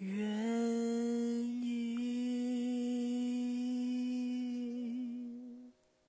月。